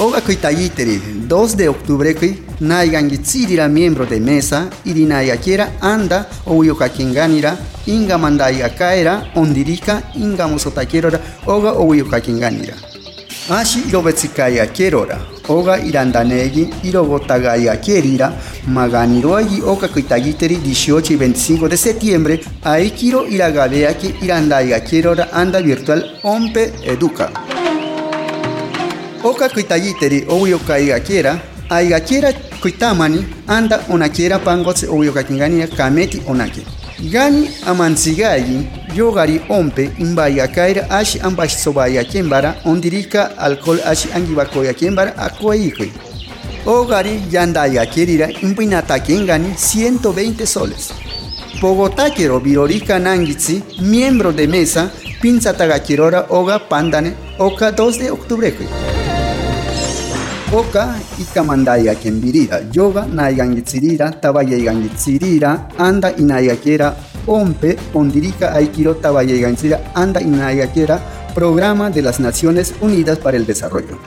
Oga kuitayiteri 2 de octubre kui naigangitzirira miembro de mesa irinayakera anda ouyukakinganira inga mandayakaera ondirika inga musotakerora oga ouyukakinganira ashi irobetsikayakérora oga irandanegi irobotagayakerira maganiroagi oga kuitayiteri 18 y 25 de septiembre. Aikiro iragabeaki irandayakérora anda virtual ompe educa Oka kuitayiteri ouyokaigakiera, aigakiera kuitamani anda onakiera pangotse ouyokakingania kameti onake. Gani amansigayi yogari ompe imbayakaira ashi ambashi sobayakembara ondirika alcohol ashi angibakoyakembara akoikoi. Ogari yandayakirira impinatakengani 120 soles. Pogotakero virorica nangitsi, miembro de mesa, pinzatagakirora oga pandane, oka 2 de octubre. Oka ikamandaya kembirira, yoga naigangitzirira, tabayaigangitzirira, anda inayakera, ompe, ondirika aikiro tabayaigangitzirira, anda inayakera, Programa de las Naciones Unidas para el Desarrollo.